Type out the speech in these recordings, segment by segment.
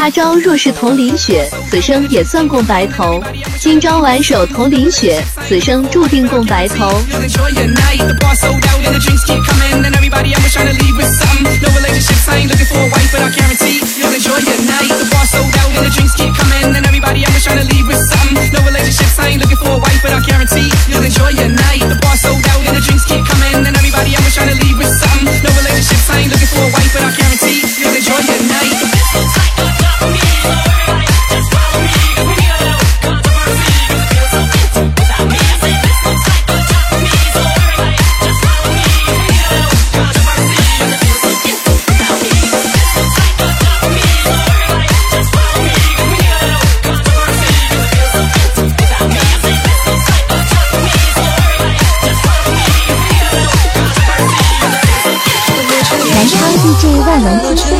他朝若是同淋雪，此生也算共白头。今朝挽手同淋雪，此生注定共白头。能听见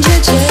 感觉。